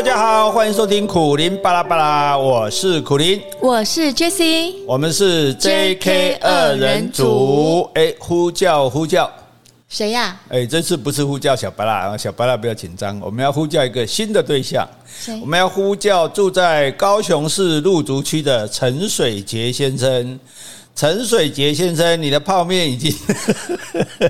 大家好，欢迎收听苦林巴拉巴拉，我是苦林，我是 Jessie，我们是 JK 二人组。哎，呼叫呼叫，谁呀？哎，这次不是呼叫小巴拉，小巴拉不要紧张，我们要呼叫一个新的对象，我们要呼叫住在高雄市陆竹区的陈水杰先生。陈水杰先生，你的泡面已经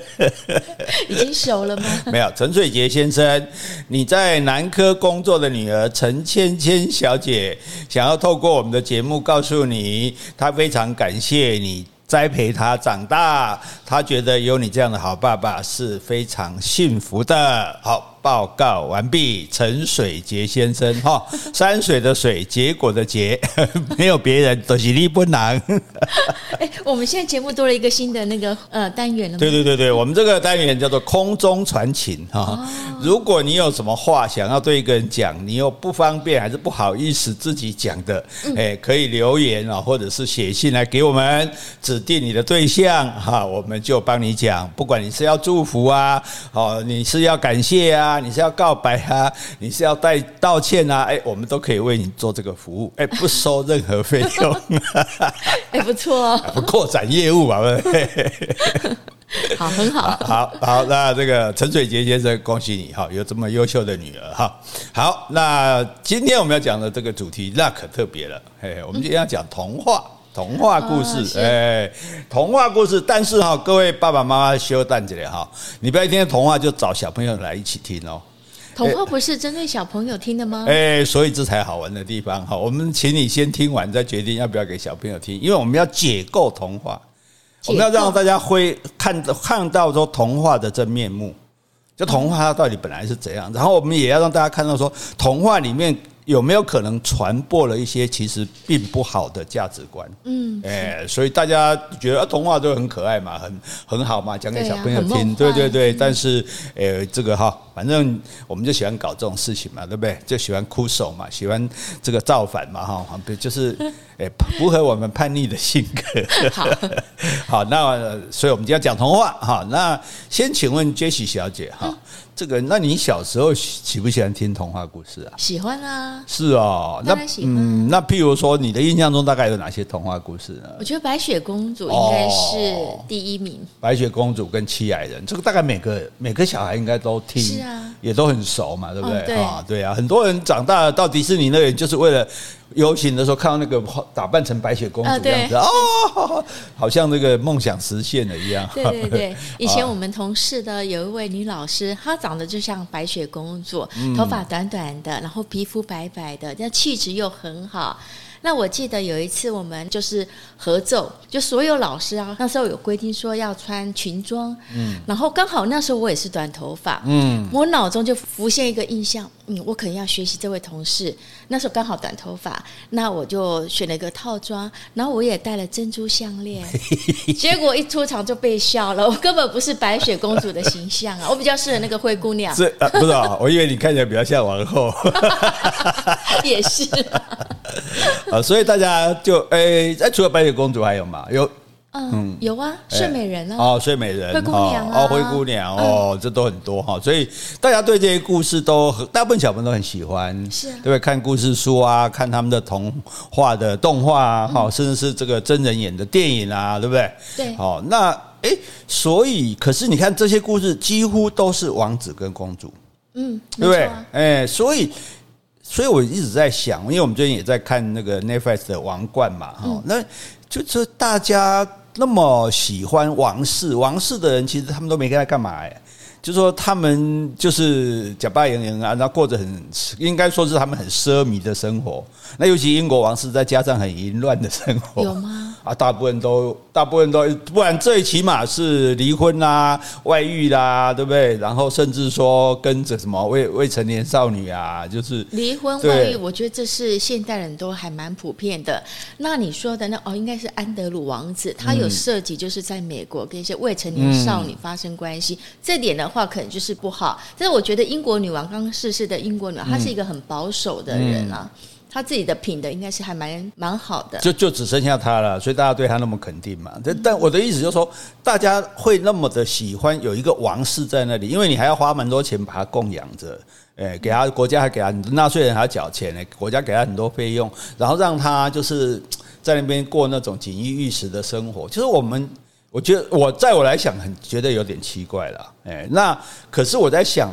已经熟了吗？没有，陈水杰先生，你在南科工作的女儿陈芊芊小姐，想要透过我们的节目告诉你，她非常感谢你栽培她长大，她觉得有你这样的好爸爸是非常幸福的。好。报告完毕，陈水杰先生哈，山水的水，结果的结，没有别人，都是你不难。哎，我们现在节目多了一个新的那个呃单元了。对对对对，我们这个单元叫做空中传情哈。哦、如果你有什么话想要对一个人讲，你又不方便还是不好意思自己讲的，哎，可以留言啊，或者是写信来给我们，指定你的对象哈，我们就帮你讲。不管你是要祝福啊，哦，你是要感谢啊。你是要告白啊？你是要带道歉啊？哎，我们都可以为你做这个服务，哎，不收任何费用，哎，不错哦，扩展业务嘛，好，很好，好好。那这个陈水杰先生，恭喜你哈，有这么优秀的女儿哈。好，那今天我们要讲的这个主题，那可特别了，嘿，我们今天要讲童话。童话故事，哎，童话故事，但是哈，各位爸爸妈妈休蛋姐哈，你不要一听童话就找小朋友来一起听哦。童话不是针对小朋友听的吗？哎，所以这才好玩的地方哈。我们请你先听完，再决定要不要给小朋友听，因为我们要解构童话，我们要让大家会看看到说童话的真面目，就童话它到底本来是怎样，然后我们也要让大家看到说童话里面。有没有可能传播了一些其实并不好的价值观？嗯，哎，所以大家觉得童话都很可爱嘛，很很好嘛，讲给小朋友听，对对对。但是，哎，这个哈，反正我们就喜欢搞这种事情嘛，对不对？就喜欢哭手嘛，喜欢这个造反嘛，哈，就是哎，符合我们叛逆的性格。好，好，那所以我们就要讲童话哈。那先请问 Jessie 小姐哈。这个，那你小时候喜不喜欢听童话故事啊？喜欢啊。是哦，那嗯，那譬如说，你的印象中大概有哪些童话故事呢？我觉得白雪公主应该是第一名。白雪公主跟七矮人，这个大概每个每个小孩应该都听，是啊，也都很熟嘛，对不对？啊，对啊，很多人长大了到迪士尼乐园就是为了。游行的时候看到那个打扮成白雪公主这样子哦，好像那个梦想实现了一样。对对对，以前我们同事的有一位女老师，她长得就像白雪公主，头发短短的，然后皮肤白白的，但气质又很好。那我记得有一次我们就是合奏，就所有老师啊，那时候有规定说要穿裙装，嗯，然后刚好那时候我也是短头发，嗯，我脑中就浮现一个印象，嗯，我可能要学习这位同事，那时候刚好短头发，那我就选了一个套装，然后我也戴了珍珠项链，结果一出场就被笑了，我根本不是白雪公主的形象啊，我比较适合那个灰姑娘，是啊，不是啊，我以为你看起来比较像王后，也是。啊，所以大家就诶，哎，除了白雪公主还有吗？有，嗯，有啊，睡美人啊，哦，睡美人，灰姑娘哦，灰姑娘哦，这都很多哈。所以大家对这些故事都，大部分小朋友都很喜欢，是，对不对？看故事书啊，看他们的童话的动画啊，哈，甚至是这个真人演的电影啊，对不对？对，好，那诶，所以可是你看这些故事几乎都是王子跟公主，嗯，对不对？哎，所以。所以我一直在想，因为我们最近也在看那个 Netflix 的《王冠》嘛，哈，那就是大家那么喜欢王室，王室的人其实他们都没在干嘛哎。就说他们就是假扮演员啊，然后过着很应该说是他们很奢靡的生活。那尤其英国王室再加上很淫乱的生活，有吗？啊，大部分都大部分都，不然最起码是离婚啦、外遇啦，对不对？然后甚至说跟着什么未未成年少女啊，就是离婚外遇，我觉得这是现代人都还蛮普遍的。那你说的那哦，应该是安德鲁王子，他有涉及就是在美国跟一些未成年少女发生关系，这点的。话可能就是不好，但是我觉得英国女王刚刚逝世的英国女王，她是一个很保守的人啊。他自己的品德应该是还蛮蛮好的，就就只剩下他了，所以大家对他那么肯定嘛。但但我的意思就是说，大家会那么的喜欢有一个王室在那里，因为你还要花蛮多钱把他供养着，诶，给他国家还给他纳税人还要缴钱呢，国家给他很多费用，然后让他就是在那边过那种锦衣玉食的生活。就是我们，我觉得我在我来想，很觉得有点奇怪了，诶，那可是我在想。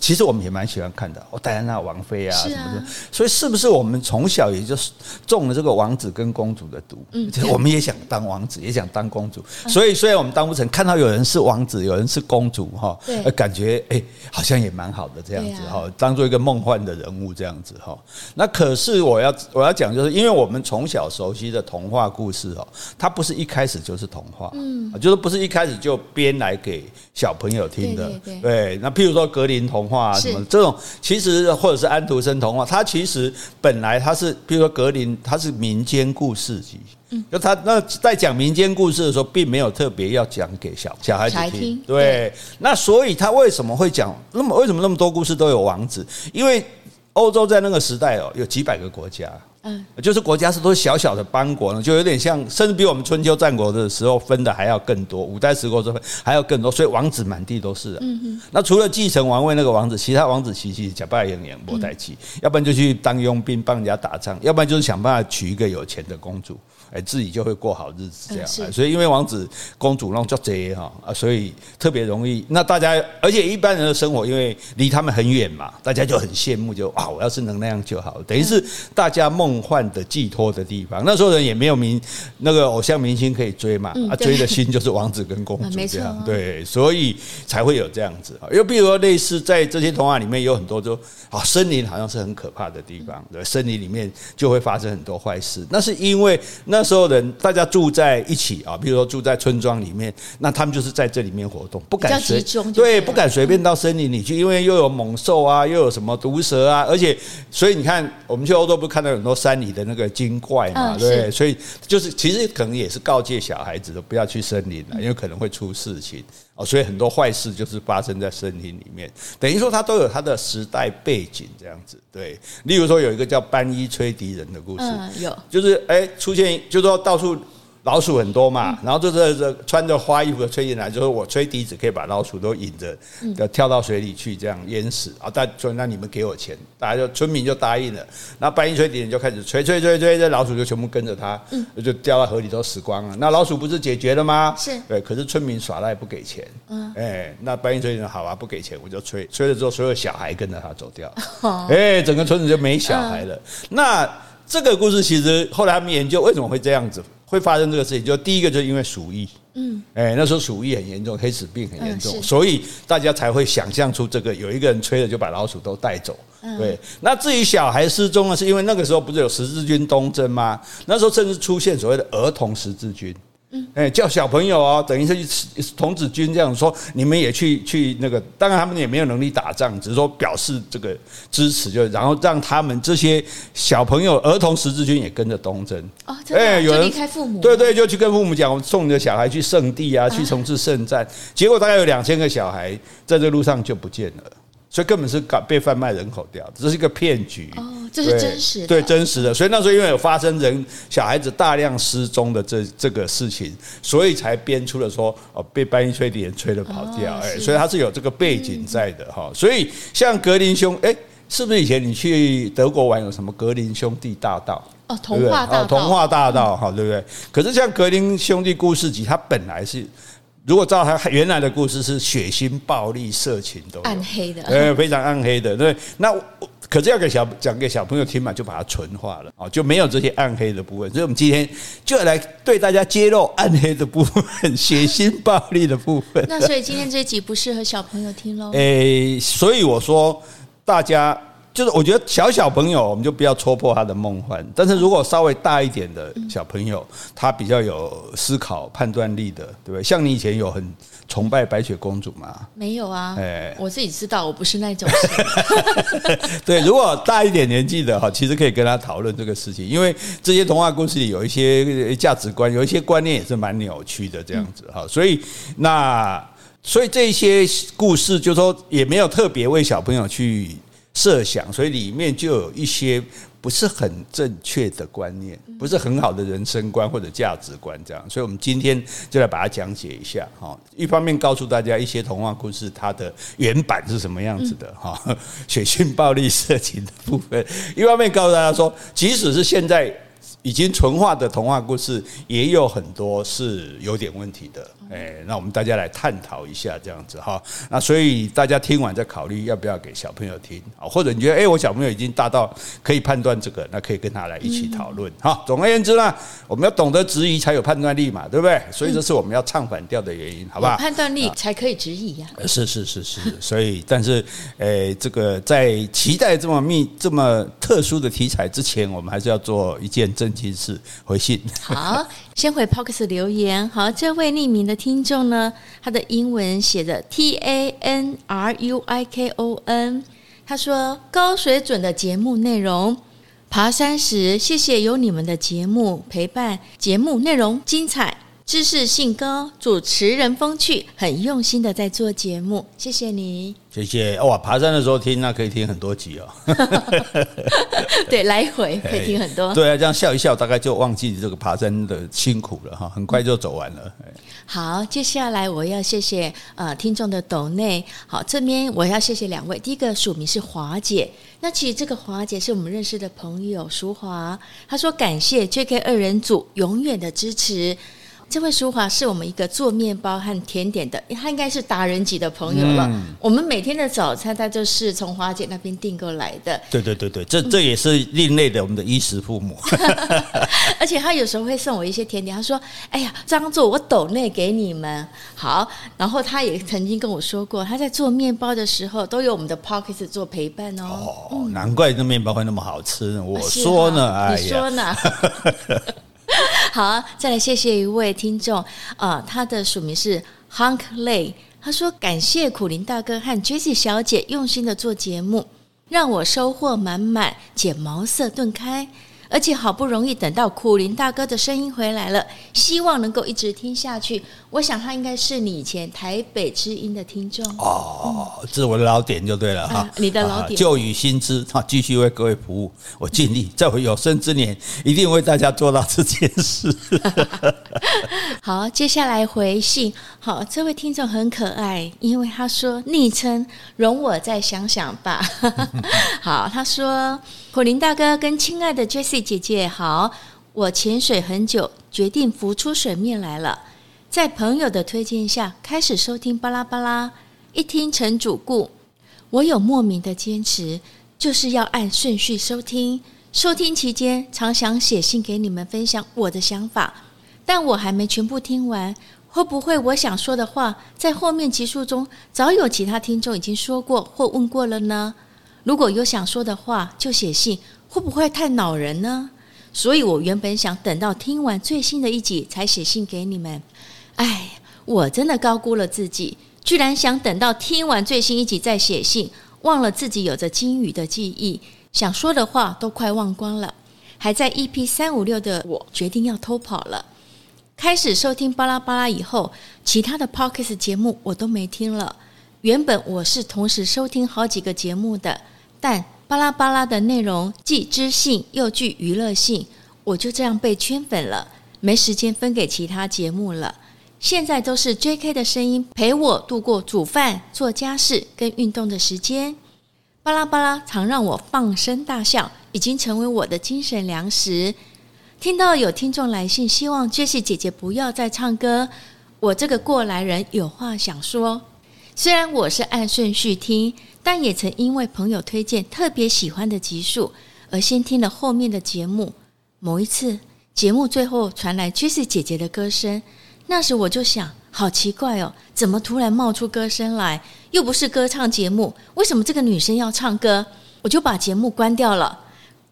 其实我们也蛮喜欢看的，哦，戴安娜王妃啊什么的，所以是不是我们从小也就是中了这个王子跟公主的毒？嗯，我们也想当王子，也想当公主，所以虽然我们当不成，看到有人是王子，有人是公主，哈，对，感觉哎，好像也蛮好的这样子哈，当做一个梦幻的人物这样子哈。那可是我要我要讲，就是因为我们从小熟悉的童话故事哦，它不是一开始就是童话，嗯，就是不是一开始就编来给小朋友听的，对，那譬如说格林童。童话啊，什么这种，其实或者是安徒生童话，它其实本来它是，比如说格林，它是民间故事集。嗯，就他那在讲民间故事的时候，并没有特别要讲给小小孩子听。对，那所以他为什么会讲那么为什么那么多故事都有王子？因为欧洲在那个时代哦，有几百个国家。嗯，就是国家是都是小小的邦国呢，就有点像，甚至比我们春秋战国的时候分的还要更多，五代十国之分还要更多，所以王子满地都是。嗯哼，那除了继承王位那个王子，其他王子其实假扮演演莫代齐，要不然就去当佣兵帮人家打仗，要不然就是想办法娶一个有钱的公主。哎，自己就会过好日子这样，所以因为王子公主那种叫贼哈啊，所以特别容易。那大家，而且一般人的生活，因为离他们很远嘛，大家就很羡慕，就啊，我要是能那样就好，等于是大家梦幻的寄托的地方。那时候人也没有明那个偶像明星可以追嘛，啊，追的心就是王子跟公主 这样，对，所以才会有这样子。又比如说类似在这些童话里面有很多就啊，森林好像是很可怕的地方，对，森林里面就会发生很多坏事。那是因为那。那时候人大家住在一起啊，比如说住在村庄里面，那他们就是在这里面活动，不敢随对，不敢随便到森林里去，因为又有猛兽啊，又有什么毒蛇啊，而且所以你看，我们去欧洲不是看到很多山里的那个精怪嘛，对，所以就是其实可能也是告诫小孩子的不要去森林了，因为可能会出事情哦，所以很多坏事就是发生在森林里面，等于说它都有它的时代背景这样子，对，例如说有一个叫班伊吹笛人的故事，有，就是哎出现。就说到处老鼠很多嘛，然后就是这穿着花衣服的吹进来，就是我吹笛子可以把老鼠都引着，要跳到水里去，这样淹死啊！大说那你们给我钱，大家就村民就答应了。然后斑衣吹笛人就开始吹吹吹吹，这老鼠就全部跟着他，就掉到河里都死光了。那老鼠不是解决了吗？是对，可是村民耍赖不给钱。嗯，哎，那白衣吹笛人好啊，不给钱我就吹，吹了之后所有小孩跟着他走掉，哎，整个村子就没小孩了。那。这个故事其实后来他们研究为什么会这样子，会发生这个事情，就第一个就是因为鼠疫，嗯，哎，那时候鼠疫很严重，黑死病很严重，所以大家才会想象出这个有一个人吹了就把老鼠都带走，对。那至于小孩失踪呢，是因为那个时候不是有十字军东征吗？那时候甚至出现所谓的儿童十字军。哎，叫小朋友哦，等于是童子军这样说，你们也去去那个，当然他们也没有能力打仗，只是说表示这个支持，就然后让他们这些小朋友儿童十字军也跟着东征。哦，哎，有人离开父母，对对，就去跟父母讲，我送你的小孩去圣地啊，去从事圣战。结果大概有两千个小孩在这路上就不见了。所以根本是搞被贩卖人口掉，这是一个骗局。哦，这是真实的，对真实的。所以那时候因为有发生人小孩子大量失踪的这这个事情，所以才编出了说哦，被斑衣吹笛人吹了跑掉。哎，所以他是有这个背景在的哈。所以像格林兄，哎，是不是以前你去德国玩有什么格林兄弟大道？哦，童话大道，童话大道哈，对不对？可是像格林兄弟故事集，它本来是。如果照他原来的故事是血腥、暴力、色情都暗黑的，呃，非常暗黑的。对，那可是要给小讲给小朋友听嘛，就把它纯化了啊，就没有这些暗黑的部分。所以我们今天就来对大家揭露暗黑的部分、血腥、暴力的部分。那所以今天这集不适合小朋友听喽？诶，所以我说大家。就是我觉得小小朋友我们就不要戳破他的梦幻，但是如果稍微大一点的小朋友，他比较有思考判断力的，对不对？像你以前有很崇拜白雪公主吗？没有啊，哎，我自己知道我不是那种。对，如果大一点年纪的哈，其实可以跟他讨论这个事情，因为这些童话故事里有一些价值观，有一些观念也是蛮扭曲的这样子哈，所以那所以这些故事就说也没有特别为小朋友去设想，所以里面就有一些不是很正确的观念，不是很好的人生观或者价值观这样。所以，我们今天就来把它讲解一下哈。一方面告诉大家一些童话故事它的原版是什么样子的哈，血腥、暴力、色情的部分；一方面告诉大家说，即使是现在。已经纯化的童话故事也有很多是有点问题的，哎，那我们大家来探讨一下这样子哈。那所以大家听完再考虑要不要给小朋友听啊，或者你觉得哎，我小朋友已经大到可以判断这个，那可以跟他来一起讨论哈。总而言之呢，我们要懂得质疑才有判断力嘛，对不对？所以这是我们要唱反调的原因，好不好？判断力才可以质疑呀。是是是是，所以但是诶，这个在期待这么密这么特殊的题材之前，我们还是要做一件正。经事回信好，先回 Podcast 留言。好，这位匿名的听众呢，他的英文写着 T A N R U I K O N，他说高水准的节目内容，爬山时谢谢有你们的节目陪伴，节目内容精彩。知识性高，主持人风趣，很用心的在做节目，谢谢你，谢谢哇！爬山的时候听，那可以听很多集哦。对，来回 可以听很多。对啊，这样笑一笑，大概就忘记这个爬山的辛苦了哈，很快就走完了。好，接下来我要谢谢呃听众的抖内。好，这边我要谢谢两位，第一个署名是华姐，那其实这个华姐是我们认识的朋友，淑华，她说感谢 JK 二人组永远的支持。这位淑华是我们一个做面包和甜点的，他应该是达人级的朋友了。嗯、我们每天的早餐，他就是从华姐那边订购来的。对对对对，这这也是另类的，我们的衣食父母。而且他有时候会送我一些甜点，他说：“哎呀，张总，我抖内给你们好。”然后他也曾经跟我说过，他在做面包的时候都有我们的 Podcast 做陪伴哦。哦，嗯、难怪这面包会那么好吃。我说呢，啊、你说呢？好，再来谢谢一位听众啊、呃，他的署名是 Hank Lay，他说感谢苦林大哥和 Jessie 小姐用心的做节目，让我收获满满，且茅塞顿开。而且好不容易等到苦林大哥的声音回来了，希望能够一直听下去。我想他应该是你以前台北之音的听众哦，这是我的老点就对了哈、啊，你的老点旧雨新知哈，继续为各位服务，我尽力在我有生之年一定为大家做到这件事。好，接下来回信，好，这位听众很可爱，因为他说昵称容我再想想吧。好，他说。苦林大哥跟亲爱的 Jessie 姐姐好，我潜水很久，决定浮出水面来了。在朋友的推荐下，开始收听巴拉巴拉，一听成主顾。我有莫名的坚持，就是要按顺序收听。收听期间，常想写信给你们分享我的想法，但我还没全部听完。会不会我想说的话，在后面集数中早有其他听众已经说过或问过了呢？如果有想说的话，就写信，会不会太恼人呢？所以我原本想等到听完最新的一集才写信给你们。哎，我真的高估了自己，居然想等到听完最新一集再写信，忘了自己有着金鱼的记忆，想说的话都快忘光了。还在 EP 三五六的我决定要偷跑了。开始收听巴拉巴拉以后，其他的 Podcast 节目我都没听了。原本我是同时收听好几个节目的。但巴拉巴拉的内容既知性又具娱乐性，我就这样被圈粉了，没时间分给其他节目了。现在都是 JK 的声音陪我度过煮饭、做家事跟运动的时间。巴拉巴拉常让我放声大笑，已经成为我的精神粮食。听到有听众来信，希望 Jessie 姐姐不要再唱歌，我这个过来人有话想说。虽然我是按顺序听。但也曾因为朋友推荐特别喜欢的集数，而先听了后面的节目。某一次节目最后传来 j e s s e 姐姐的歌声，那时我就想，好奇怪哦，怎么突然冒出歌声来？又不是歌唱节目，为什么这个女生要唱歌？我就把节目关掉了。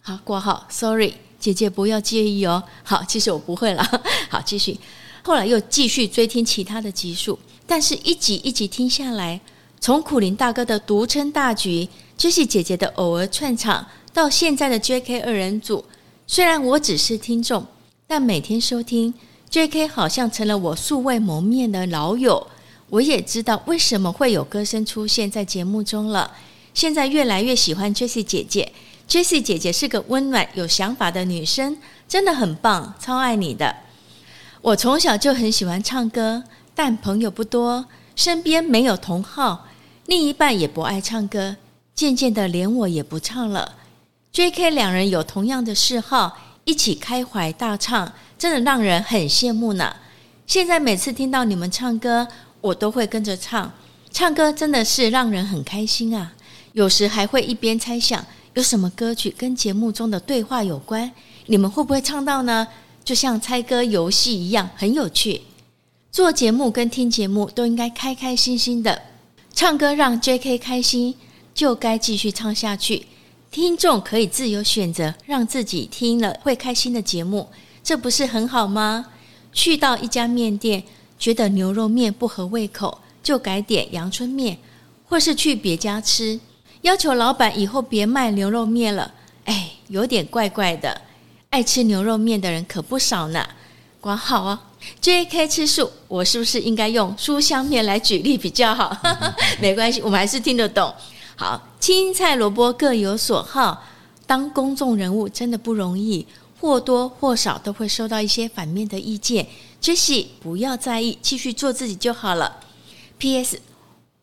好，挂号，Sorry，姐姐不要介意哦。好，其实我不会了。好，继续。后来又继续追听其他的集数，但是一集一集听下来。从苦苓大哥的独撑大局，Jessie 姐姐的偶尔串场，到现在的 JK 二人组，虽然我只是听众，但每天收听 JK 好像成了我素未谋面的老友。我也知道为什么会有歌声出现在节目中了。现在越来越喜欢 Jessie 姐姐，Jessie 姐姐是个温暖有想法的女生，真的很棒，超爱你的。我从小就很喜欢唱歌，但朋友不多，身边没有同好，另一半也不爱唱歌，渐渐的连我也不唱了。J.K. 两人有同样的嗜好，一起开怀大唱，真的让人很羡慕呢。现在每次听到你们唱歌，我都会跟着唱。唱歌真的是让人很开心啊！有时还会一边猜想有什么歌曲跟节目中的对话有关，你们会不会唱到呢？就像猜歌游戏一样，很有趣。做节目跟听节目都应该开开心心的，唱歌让 J.K. 开心，就该继续唱下去。听众可以自由选择让自己听了会开心的节目，这不是很好吗？去到一家面店，觉得牛肉面不合胃口，就改点阳春面，或是去别家吃，要求老板以后别卖牛肉面了。哎，有点怪怪的。爱吃牛肉面的人可不少呢。管好哦，J.K. 吃素，我是不是应该用书香面来举例比较好？没关系，我们还是听得懂。好，青菜萝卜各有所好，当公众人物真的不容易。或多或少都会收到一些反面的意见 Jesse，不要在意，继续做自己就好了。P.S.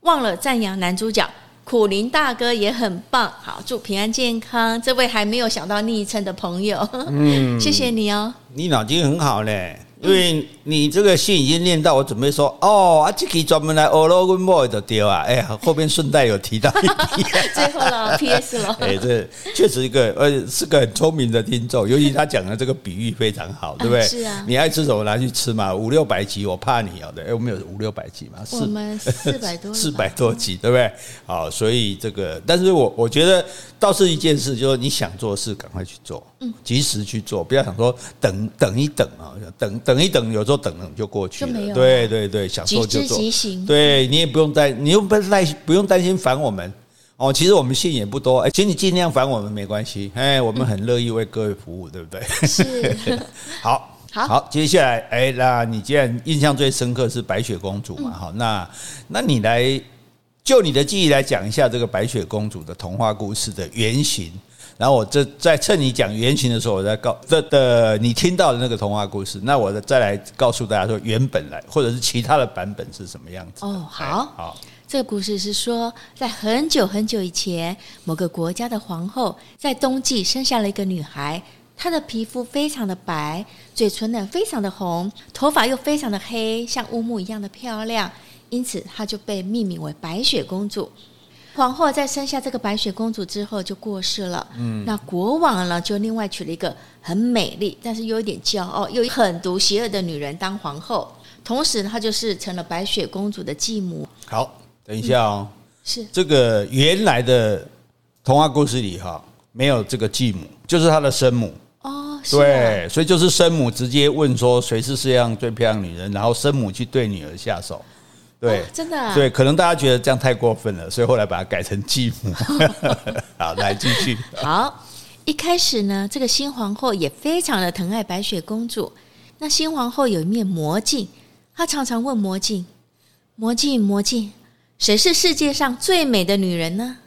忘了赞扬男主角苦林大哥也很棒，好，祝平安健康。这位还没有想到昵称的朋友，嗯，谢谢你哦，你脑筋很好嘞。因为你这个信已经念到，我准备说哦，啊，这期专门来欧罗温 boy 的丢啊，哎呀，后边顺带有提到一笔，最后了，P.S. 了，哎，这确实一个呃是个很聪明的听众，尤其他讲的这个比喻非常好，对不对？是啊，你爱吃什么拿去吃嘛，五六百集我怕你哦，对，哎，我们有五六百集嘛，我们四百多，四百多集，对不对？好，所以这个，但是我我觉得倒是一件事，就是你想做事赶快去做，嗯，及时去做，不要想说等等一等啊，等。等一等，有时候等等就过去了。了对对对，想做就做。对，你也不用担，你又不担不用担心烦我们哦。其实我们信也不多，哎，请你尽量烦我们没关系。哎，我们很乐意为各位服务，对不对？是。好，好，好，接下来，哎，那你既然印象最深刻是白雪公主嘛，好，那那你来就你的记忆来讲一下这个白雪公主的童话故事的原型。然后我这在趁你讲原型的时候，我再告这的你听到的那个童话故事，那我再来告诉大家说原本来或者是其他的版本是什么样子。哦，好，好，这个故事是说，在很久很久以前，某个国家的皇后在冬季生下了一个女孩，她的皮肤非常的白，嘴唇呢非常的红，头发又非常的黑，像乌木一样的漂亮，因此她就被命名为白雪公主。皇后在生下这个白雪公主之后就过世了。嗯，那国王呢就另外娶了一个很美丽，但是又有点骄傲又狠毒邪恶的女人当皇后。同时，她就是成了白雪公主的继母。好，等一下哦。嗯、是这个原来的童话故事里哈，没有这个继母，就是她的生母。哦，对，啊、所以就是生母直接问说谁是世界上最漂亮女人，然后生母去对女儿下手。对，真的，对，可能大家觉得这样太过分了，所以后来把它改成继母。好，来继续。好，一开始呢，这个新皇后也非常的疼爱白雪公主。那新皇后有一面魔镜，她常常问魔镜：“魔镜，魔镜，谁是世界上最美的女人呢？”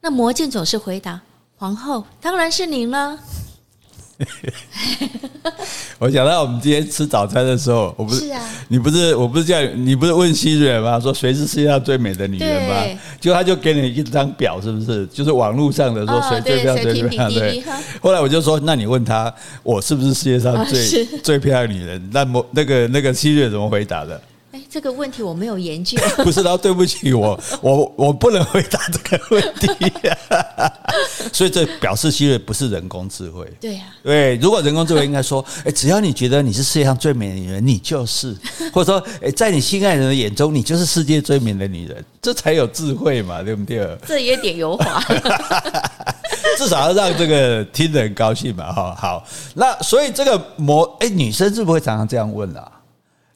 那魔镜总是回答：“皇后，当然是您了。” 我想到我们今天吃早餐的时候，我不是，你不是，我不是叫你，不是问希瑞吗？说谁是世界上最美的女人吗？对就他就给你一张表，是不是？就是网络上的说谁最漂亮，最漂亮。对。后来我就说，那你问他，我是不是世界上最、哦、最漂亮的女人？那么那个那个希瑞怎么回答的？哎，这个问题我没有研究。不是，然后对不起我，我我不能回答这个问题，所以这表示希瑞不是人工智慧。对呀，对，如果人工智慧应该说，哎，只要你觉得你是世界上最美的女人，你就是，或者说，哎，在你心爱人的眼中，你就是世界最美的女人，这才有智慧嘛，对不对？这有点油滑，至少要让这个听的人高兴嘛，哈，好，那所以这个模，哎，女生是不是会常常这样问啊？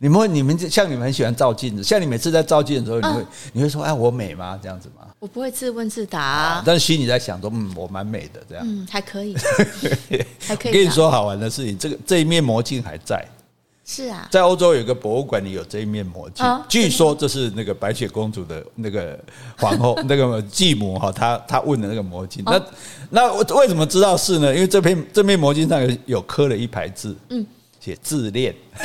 你们你们像你们很喜欢照镜子，像你每次在照镜的时候，你会、啊、你会说哎，我美吗？这样子吗？我不会自问自答、啊，但是心里在想说嗯，我蛮美的这样，嗯，还可以，还可以。跟你说好玩的事情，这个这一面魔镜还在，是啊，在欧洲有一个博物馆里有这一面魔镜，哦、据说这是那个白雪公主的那个皇后，那个继母哈，她她问的那个魔镜。那那我为什么知道是呢？因为这片这面魔镜上有有刻了一排字，嗯，写自恋。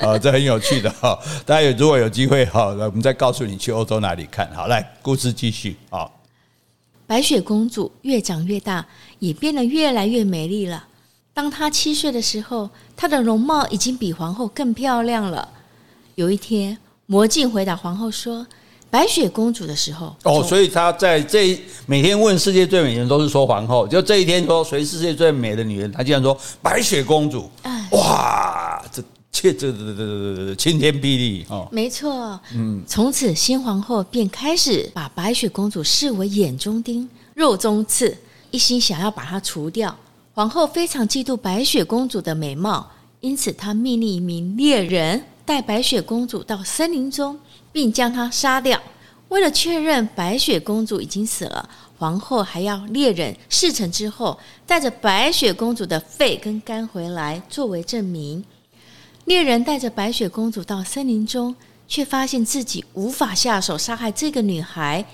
啊，这很有趣的哈，大家有如果有机会哈，我们再告诉你去欧洲哪里看。好，来，故事继续啊。白雪公主越长越大，也变得越来越美丽了。当她七岁的时候，她的容貌已经比皇后更漂亮了。有一天，魔镜回答皇后说：“白雪公主的时候。”哦，所以她在这每天问世界最美的人都是说皇后，就这一天说谁世界最美的女人，她竟然说白雪公主。哇，这这这这这这晴天霹雳哦！没错，嗯，从此新皇后便开始把白雪公主视为眼中钉、肉中刺，一心想要把她除掉。皇后非常嫉妒白雪公主的美貌，因此她命令一名猎人带白雪公主到森林中，并将她杀掉。为了确认白雪公主已经死了，皇后还要猎人事成之后带着白雪公主的肺跟肝回来作为证明。猎人带着白雪公主到森林中，却发现自己无法下手杀害这个女孩。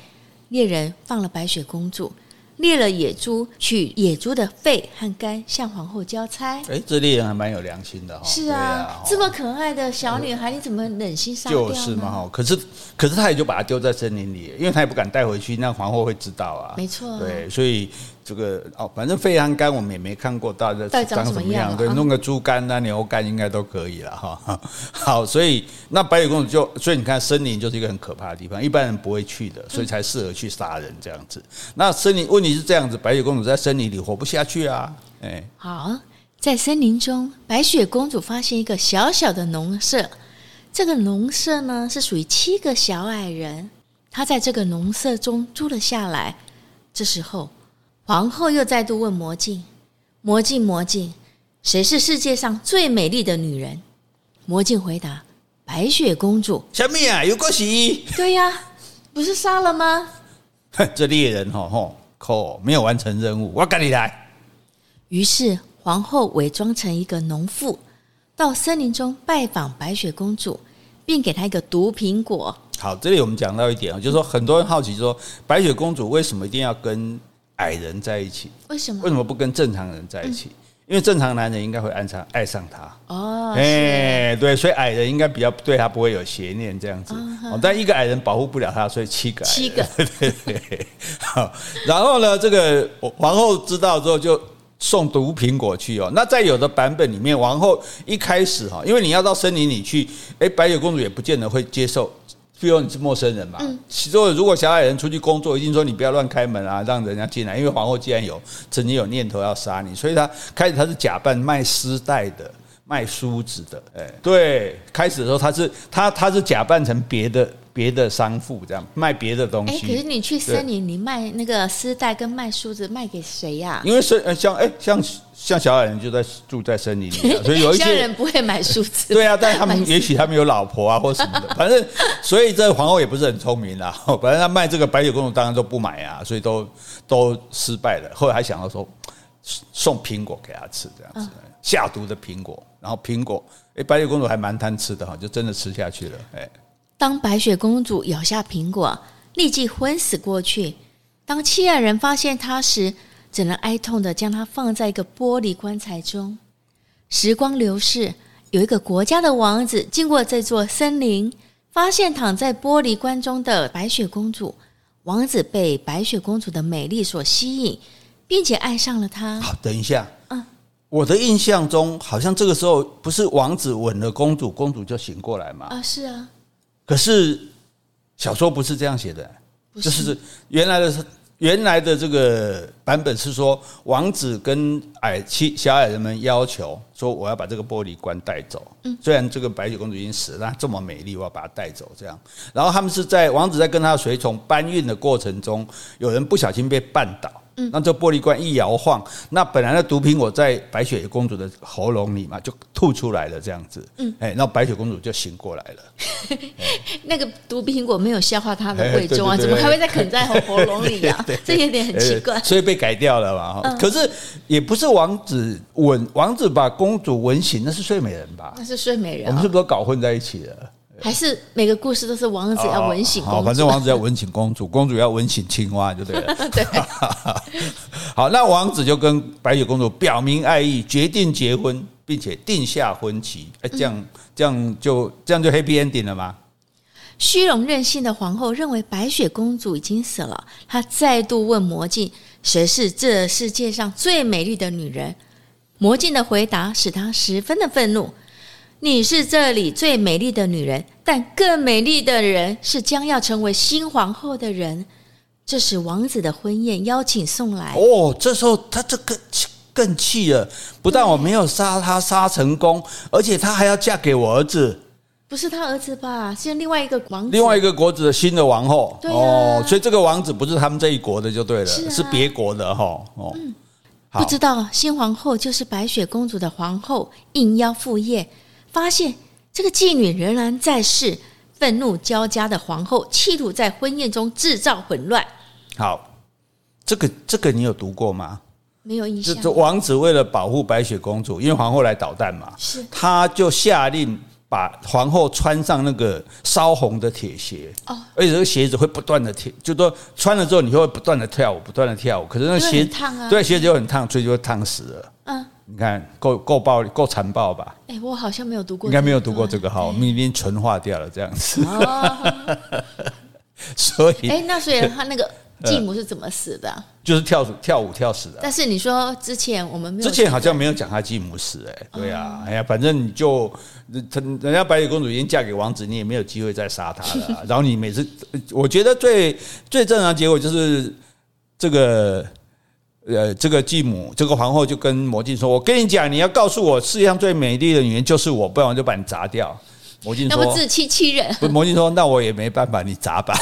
猎人放了白雪公主。猎了野猪，取野猪的肺和肝向皇后交差。哎，这猎人还蛮有良心的哈。是啊，啊这么可爱的小女孩，你怎么忍心杀掉？就是嘛哈。可是，可是他也就把她丢在森林里，因为他也不敢带回去，那皇后会知道啊。没错。对，所以。这个哦，反正肺和肝我们也没看过，大概长什么样？对，弄个猪肝啊、牛肝应该都可以了哈。好，所以那白雪公主就，所以你看，森林就是一个很可怕的地方，一般人不会去的，所以才适合去杀人这样子。那森林问题是这样子，白雪公主在森林里活不下去啊。哎，好，在森林中，白雪公主发现一个小小的农舍，这个农舍呢是属于七个小矮人，她在这个农舍中住了下来。这时候。皇后又再度问魔镜：“魔镜，魔镜，谁是世界上最美丽的女人？”魔镜回答：“白雪公主。”什么呀？有个喜？对呀，不是杀了吗？这猎人吼吼扣没有完成任务，我赶你来。于是皇后伪装成一个农妇，到森林中拜访白雪公主，并给她一个毒苹果。好，这里我们讲到一点，就是说很多人好奇说，白雪公主为什么一定要跟矮人在一起，为什么？为什么不跟正常人在一起？嗯、因为正常男人应该会爱上爱上他哦，哎、欸，对，所以矮人应该比较对他不会有邪念这样子。哦，但一个矮人保护不了他，所以七个七个，对对对。好，然后呢，这个皇后知道之后就送毒苹果去哦。那在有的版本里面，皇后一开始哈，因为你要到森林里去，哎，白雪公主也不见得会接受。比如你是陌生人嘛，其中如果小矮人出去工作，一定说你不要乱开门啊，让人家进来。因为皇后既然有曾经有念头要杀你，所以他开始他是假扮卖丝带的、卖梳子的。哎，对，开始的时候他是他他是假扮成别的。别的商妇这样卖别的东西，哎，可是你去森林，你卖那个丝带跟卖梳子，卖给谁呀？因为是呃像哎像像小矮人就在住在森林里，所以有一些人不会买梳子。对啊，但他们 也许他们有老婆啊或什么的，反正所以这皇后也不是很聪明啦。反正他卖这个白雪公主当然都不买啊，所以都都失败了。后来还想到说送苹果给他吃这样子，下毒的苹果，然后苹果哎白雪公主还蛮贪吃的哈，就真的吃下去了哎。当白雪公主咬下苹果，立即昏死过去。当七矮人发现她时，只能哀痛地将她放在一个玻璃棺材中。时光流逝，有一个国家的王子经过这座森林，发现躺在玻璃棺中的白雪公主。王子被白雪公主的美丽所吸引，并且爱上了她。好，等一下，嗯，我的印象中好像这个时候不是王子吻了公主，公主就醒过来吗？啊，是啊。可是小说不是这样写的，就是原来的原来的这个版本是说，王子跟矮七小矮人们要求说，我要把这个玻璃棺带走。嗯，虽然这个白雪公主已经死了，但这么美丽，我要把她带走。这样，然后他们是在王子在跟他的随从搬运的过程中，有人不小心被绊倒，嗯，那这玻璃罐一摇晃，那本来的毒苹果在白雪公主的喉咙里嘛，就吐出来了，这样子，嗯，哎，那白雪公主就醒过来了。那个毒苹果没有消化她的胃中啊，怎么还会再啃在喉喉咙里啊？这有点很奇怪，所以被改掉了嘛。可是也不是王子吻王子把公主吻醒，那是睡美人吧？那是睡美人，我们是不是都搞混在一起了？还是每个故事都是王子要吻醒公主？好，反正王子要吻醒公主，公主要吻醒青蛙，就对了。对。好，那王子就跟白雪公主表明爱意，决定结婚，并且定下婚期。哎，这样这样就这样就 happy ending 了吗？虚荣任性的皇后认为白雪公主已经死了，她再度问魔镜：“谁是这世界上最美丽的女人？”魔镜的回答使她十分的愤怒。你是这里最美丽的女人，但更美丽的人是将要成为新皇后的人。这是，王子的婚宴邀请送来。哦，这时候他这个更气了，不但我没有杀他杀成功，而且他还要嫁给我儿子。不是他儿子吧？是另外一个王子，另外一个国子的新的王后。对啊，哦，所以这个王子不是他们这一国的，就对了，是，啊、是别国的哈。哦，嗯，不知道新皇后就是白雪公主的皇后，应邀赴宴。发现这个妓女仍然在世，愤怒交加的皇后企图在婚宴中制造混乱。好，这个这个你有读过吗？没有印象。这王子为了保护白雪公主，因为皇后来捣蛋嘛，是他就下令把皇后穿上那个烧红的铁鞋哦，而且这个鞋子会不断的跳，就说穿了之后你会不断的跳舞，不断的跳舞。可是那鞋烫啊，对，鞋子就很烫，所以就会烫死了。嗯。你看够够暴力够残暴吧？哎，我好像没有读过，应该没有读过这个哈，我们已经纯化掉了这样子。所以，哎，那所以他那个 继母是怎么死的？就是跳跳舞跳死的。但是你说之前我们没有，之前好像没有讲他继母死，哎，对呀，哎呀，反正你就人人家白雪公主已经嫁给王子，你也没有机会再杀她了。然后你每次，我觉得最最正常的结果就是这个。呃，这个继母，这个皇后就跟魔镜说：“我跟你讲，你要告诉我世界上最美丽的女人就是我，不然我就把你砸掉。”魔镜说：“那不自欺欺人。”不，魔镜说：“那我也没办法，你砸吧。”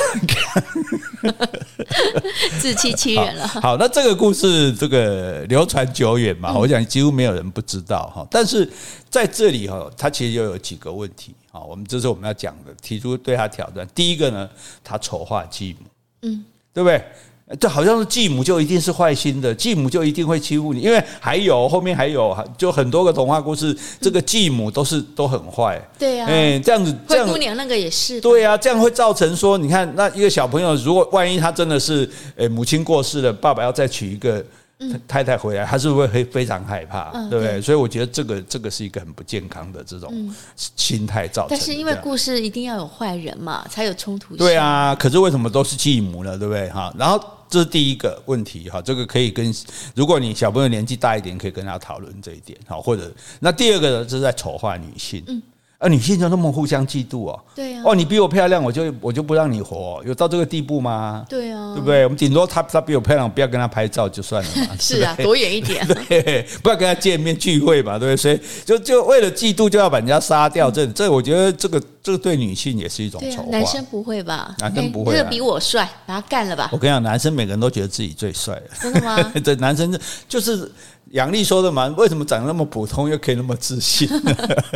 自欺欺人了。好，那这个故事这个流传久远嘛，我想几乎没有人不知道哈。但是在这里哈，他其实又有几个问题啊。我们这是我们要讲的，提出对他挑战。第一个呢，他丑化继母，嗯，对不对？这好像是继母就一定是坏心的，继母就一定会欺负你，因为还有后面还有就很多个童话故事，这个继母都是都很坏。对呀，哎，这样子，灰姑娘那个也是。对呀，这样会造成说，你看那一个小朋友，如果万一他真的是，诶，母亲过世了，爸爸要再娶一个。太太回来，他是不是会非常害怕？嗯、对不对？所以我觉得这个这个是一个很不健康的这种心态造成。但是因为故事一定要有坏人嘛，才有冲突。对啊，可是为什么都是继母呢？对不对？哈，然后这是第一个问题哈，这个可以跟如果你小朋友年纪大一点，可以跟他讨论这一点哈。或者那第二个呢，就是在丑化女性。嗯。啊，女性就那么互相嫉妒哦？对呀。哦，你比我漂亮，我就我就不让你活，有到这个地步吗？对啊，对不对？我们顶多他他比我漂亮，不要跟他拍照就算了嘛。是啊，躲远一点。对，不要跟他见面聚会嘛，对不对？所以就就为了嫉妒就要把人家杀掉，这这我觉得这个这个对女性也是一种丑化。男生不会吧？男生不会。这个比我帅，把他干了吧。我跟你讲，男生每个人都觉得自己最帅。真的吗？这男生就是。杨丽说的嘛，为什么长得那么普通又可以那么自信？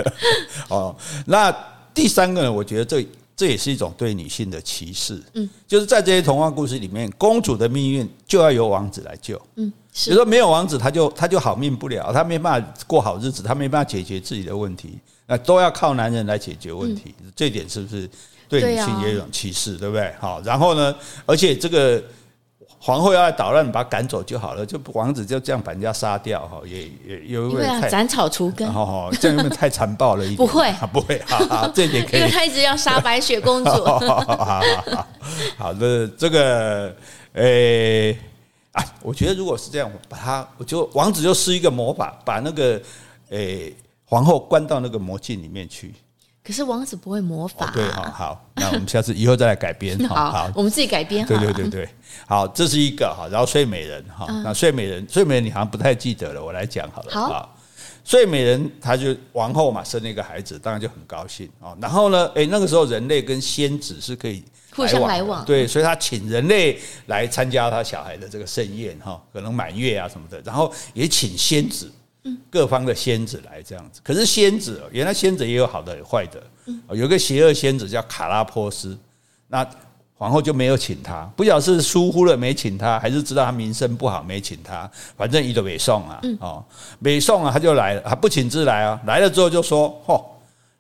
哦，那第三个呢？我觉得这这也是一种对女性的歧视。嗯，就是在这些童话故事里面，公主的命运就要由王子来救。嗯，比如说没有王子，他就他就好命不了，他没办法过好日子，他没办法解决自己的问题，那都要靠男人来解决问题。这点是不是对女性也有歧视？对不对？好，然后呢，而且这个。皇后要来捣乱，你把他赶走就好了，就王子就这样把人家杀掉哈，也也有一点斩草除根，好好，这样太残暴了一点。不会，不会，好好，这一点可以。因为他一直要杀白雪公主。好 好好，好的，这个，诶，啊，我觉得如果是这样，把他，我就王子就施一个魔法，把那个，诶，皇后关到那个魔镜里面去。可是王子不会魔法，啊哦。对，好，好，那我们下次以后再来改编。好，好，我们自己改编。对对对对，好，这是一个哈，然后睡美人哈，那睡美人，睡美人你好像不太记得了，我来讲好了。好，睡美人她就王后嘛，生了一个孩子，当然就很高兴哦。然后呢，诶，那个时候人类跟仙子是可以互相来往，对，所以他请人类来参加他小孩的这个盛宴哈，可能满月啊什么的，然后也请仙子，各方的仙子来这样子。可是仙子原来仙子也有好的有坏的，有一个邪恶仙子叫卡拉波斯，那。皇后就没有请他，不晓得是疏忽了没请他，还是知道他名声不好没请他。反正一个北宋啊，哦，北宋啊，他就来了，他不请自来啊。来了之后就说：“嚯，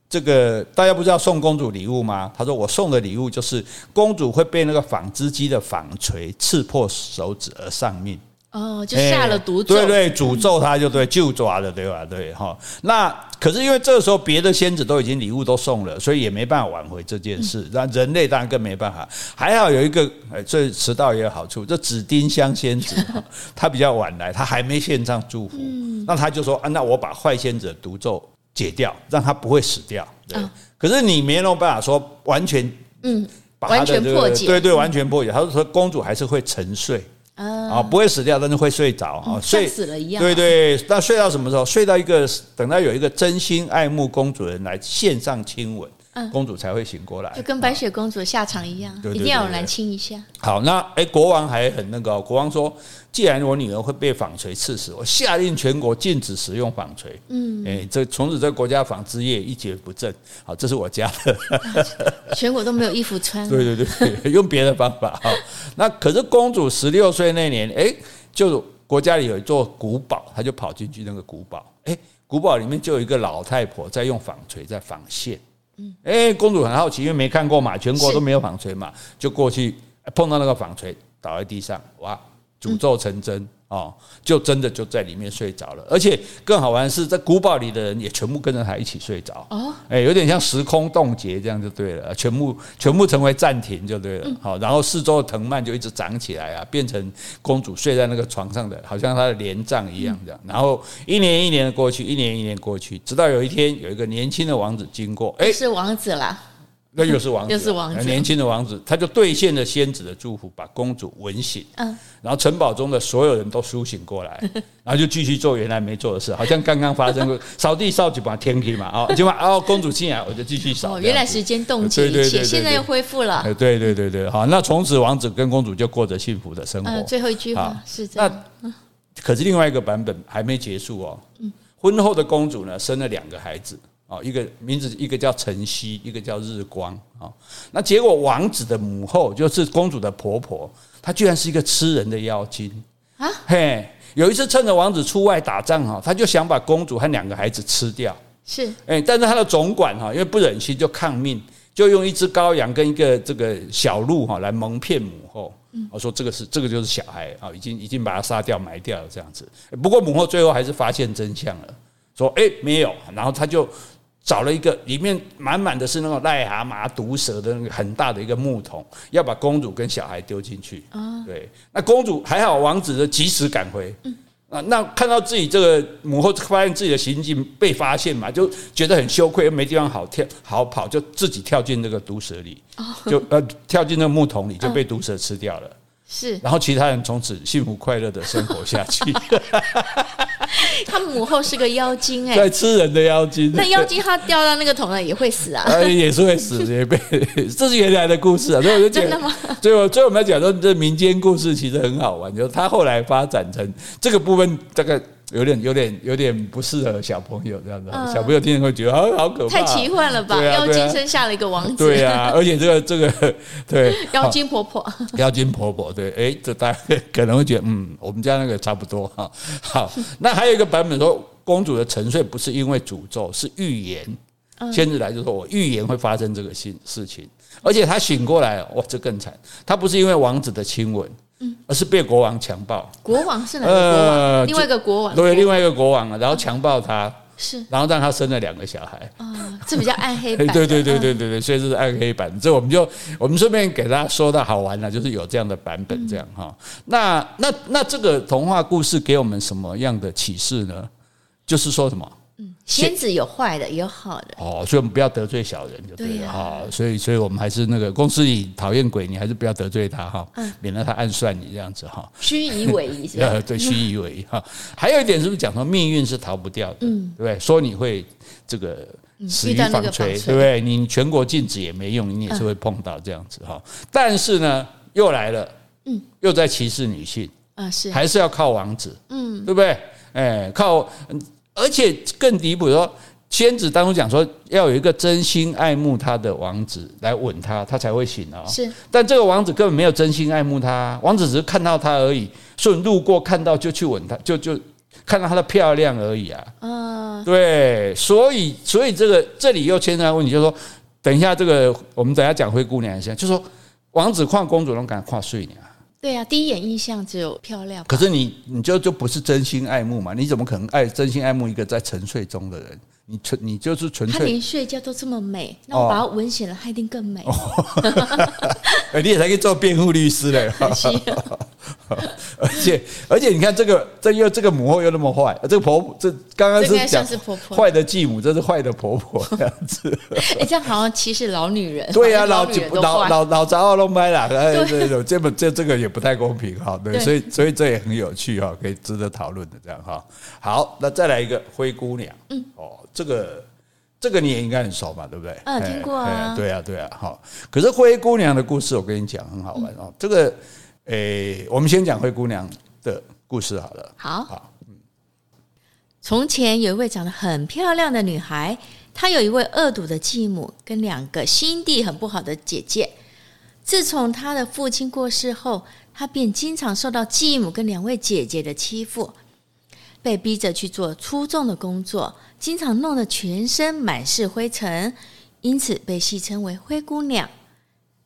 这个大家不知道送公主礼物吗？”他说：“我送的礼物就是公主会被那个纺织机的纺锤刺破手指而丧命。”哦，就下了毒咒，对对，诅咒他就对，就抓了，对吧？对哈。那可是因为这个时候别的仙子都已经礼物都送了，所以也没办法挽回这件事。那人类当然更没办法。还好有一个，哎，这迟到也有好处。这紫丁香仙子，他比较晚来，他还没献上祝福。那他就说啊，那我把坏仙子的毒咒解掉，让他不会死掉。对。可是你没有办法说完全，嗯，完全破解，对对，完全破解。他说公主还是会沉睡。啊，不会死掉，但是会睡着啊，睡死了一样。对对，那睡到什么时候？睡到一个等到有一个真心爱慕公主的人来献上亲吻，公主才会醒过来。就跟白雪公主下场一样，一定要有人亲一下。好，那哎，国王还很那个，国王说。既然我女儿会被纺锤刺死，我下令全国禁止使用纺锤。嗯，诶，这从此这国家纺织业一蹶不振。好，这是我家的，全国都没有衣服穿。对对对，用别的方法。好，那可是公主十六岁那年，诶，就国家里有一座古堡，她就跑进去那个古堡。诶，古堡里面就有一个老太婆在用纺锤在纺线。嗯，诶，公主很好奇，因为没看过嘛，全国都没有纺锤嘛，就过去碰到那个纺锤，倒在地上，哇！诅咒成真哦，就真的就在里面睡着了，而且更好玩的是，在古堡里的人也全部跟着他一起睡着。哦，哎，有点像时空冻结这样就对了，全部全部成为暂停就对了，好，然后四周的藤蔓就一直长起来啊，变成公主睡在那个床上的，好像她的帘帐一样这样，然后一年一年的过去，一年一年过去，直到有一天有一个年轻的王子经过，哎，是王子啦。那又是王子，又是王子，年轻的王子，他就兑现了仙子的祝福，把公主吻醒。嗯，然后城堡中的所有人都苏醒过来，然后就继续做原来没做的事，好像刚刚发生过 扫地扫几把天梯嘛，啊，就把哦公主进来，我就继续扫。哦原来时间冻结一切，现在又恢复了。对对对对，好，那从此王子跟公主就过着幸福的生活。最后一句话是这样。那可是另外一个版本还没结束哦。嗯婚后的公主呢，生了两个孩子。哦，一个名字，一个叫晨曦，一个叫日光。哦，那结果王子的母后就是公主的婆婆，她居然是一个吃人的妖精啊！嘿，有一次趁着王子出外打仗哈，他就想把公主和两个孩子吃掉。是，哎，但是她的总管哈，因为不忍心就抗命，就用一只羔羊跟一个这个小鹿哈来蒙骗母后。我说这个是这个就是小孩啊，已经已经把他杀掉埋掉了这样子。不过母后最后还是发现真相了，说哎没有，然后他就。找了一个里面满满的是那种癞蛤蟆、毒蛇的那个很大的一个木桶，要把公主跟小孩丢进去。啊对，那公主还好，王子的及时赶回。啊，那看到自己这个母后发现自己的行径被发现嘛，就觉得很羞愧，又没地方好跳好跑，就自己跳进那个毒蛇里，就呃跳进那个木桶里，就被毒蛇吃掉了。是，然后其他人从此幸福快乐的生活下去。他母后是个妖精哎，在吃人的妖精。那妖精它掉到那个桶了也会死啊？呃也是会死，也被这是原来的故事啊。所以我就觉得，真的吗？最后最后我们要讲说，这民间故事其实很好玩，就是他后来发展成这个部分，大概。有点有点有点不适合小朋友这样子，小朋友听会觉得好好可怕，太奇幻了吧？妖精生下了一个王子，对呀，而且这个这个 对 妖精婆婆，妖精婆婆对，哎，这大家可能会觉得嗯，我们家那个差不多哈。好，那还有一个版本说，公主的沉睡不是因为诅咒，是预言。仙子来就说我预言会发生这个事事情，而且她醒过来，哇，这更惨，她不是因为王子的亲吻。嗯，而是被国王强暴。国王是哪个国王？另外一个国王。对，另外一个国王啊，然后强暴他，是，然后让他生了两个小孩。啊，这比较暗黑版。对对对对对对，所以这是暗黑版。这我们就我们顺便给大家说到好玩了，就是有这样的版本这样哈。那那那这个童话故事给我们什么样的启示呢？就是说什么？嗯，仙子有坏的，也有好的。哦，所以我们不要得罪小人就对了哈。所以，所以我们还是那个公司里讨厌鬼，你还是不要得罪他哈，免得他暗算你这样子哈。虚以委蛇是吧？对，虚以委蛇哈。还有一点是不是讲说命运是逃不掉的？嗯，对不对？说你会这个死于纺锤，对不对？你全国禁止也没用，你也是会碰到这样子哈。但是呢，又来了，嗯，又在歧视女性啊，是还是要靠王子，嗯，对不对？哎，靠。而且更离谱，说仙子当初讲说要有一个真心爱慕她的王子来吻她，她才会醒啊。是，但这个王子根本没有真心爱慕她，王子只是看到她而已，所以路过看到就去吻她，就就看到她的漂亮而已啊。嗯，对，所以所以这个这里又牵扯到问题，就是说，等一下这个我们等一下讲灰姑娘先，就是说王子看公主能敢跨睡呢。对、啊，第一眼印象只有漂亮。可是你，你就就不是真心爱慕嘛？你怎么可能爱真心爱慕一个在沉睡中的人？你纯，你就是纯粹。他连睡觉都这么美，那我把他吻醒了，他一定更美。哦、你也才可以做辩护律师嘞。而且 而且，你看这个，这又这个母后又那么坏，这个婆婆这刚刚是讲坏的继母，这是坏的婆婆这样子。哎，这样好像歧视老女人。对呀、啊，老老老老杂话弄掰了，哎，对对，这么这这个也不太公平哈。对，所以所以这也很有趣哈，可以值得讨论的这样哈。好，那再来一个灰姑娘。嗯，哦。这个这个你也应该很熟嘛，对不对？嗯，听过啊。对啊，对啊，好。可是灰姑娘的故事，我跟你讲很好玩哦。这个，诶，我们先讲灰姑娘的故事好了。好。好。从前有一位长得很漂亮的女孩，她有一位恶毒的继母，跟两个心地很不好的姐姐。自从她的父亲过世后，她便经常受到继母跟两位姐姐的欺负。被逼着去做粗重的工作，经常弄得全身满是灰尘，因此被戏称为灰姑娘。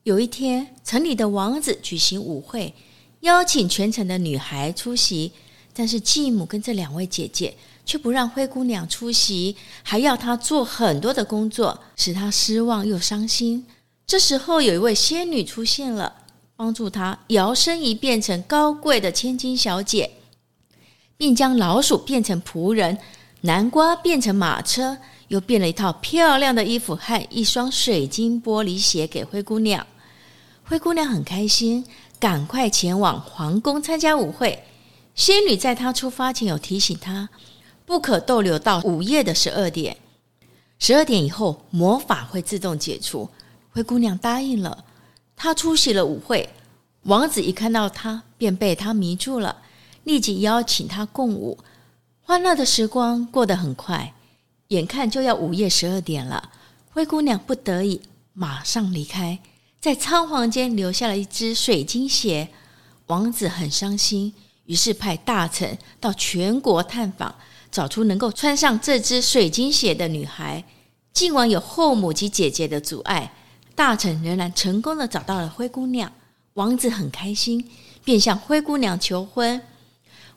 有一天，城里的王子举行舞会，邀请全城的女孩出席，但是继母跟这两位姐姐却不让灰姑娘出席，还要她做很多的工作，使她失望又伤心。这时候，有一位仙女出现了，帮助她摇身一变成高贵的千金小姐。并将老鼠变成仆人，南瓜变成马车，又变了一套漂亮的衣服和一双水晶玻璃鞋给灰姑娘。灰姑娘很开心，赶快前往皇宫参加舞会。仙女在她出发前有提醒她，不可逗留到午夜的十二点。十二点以后，魔法会自动解除。灰姑娘答应了。她出席了舞会，王子一看到她，便被她迷住了。立即邀请她共舞，欢乐的时光过得很快，眼看就要午夜十二点了，灰姑娘不得已马上离开，在仓皇间留下了一只水晶鞋。王子很伤心，于是派大臣到全国探访，找出能够穿上这只水晶鞋的女孩。尽管有后母及姐姐的阻碍，大臣仍然成功的找到了灰姑娘。王子很开心，便向灰姑娘求婚。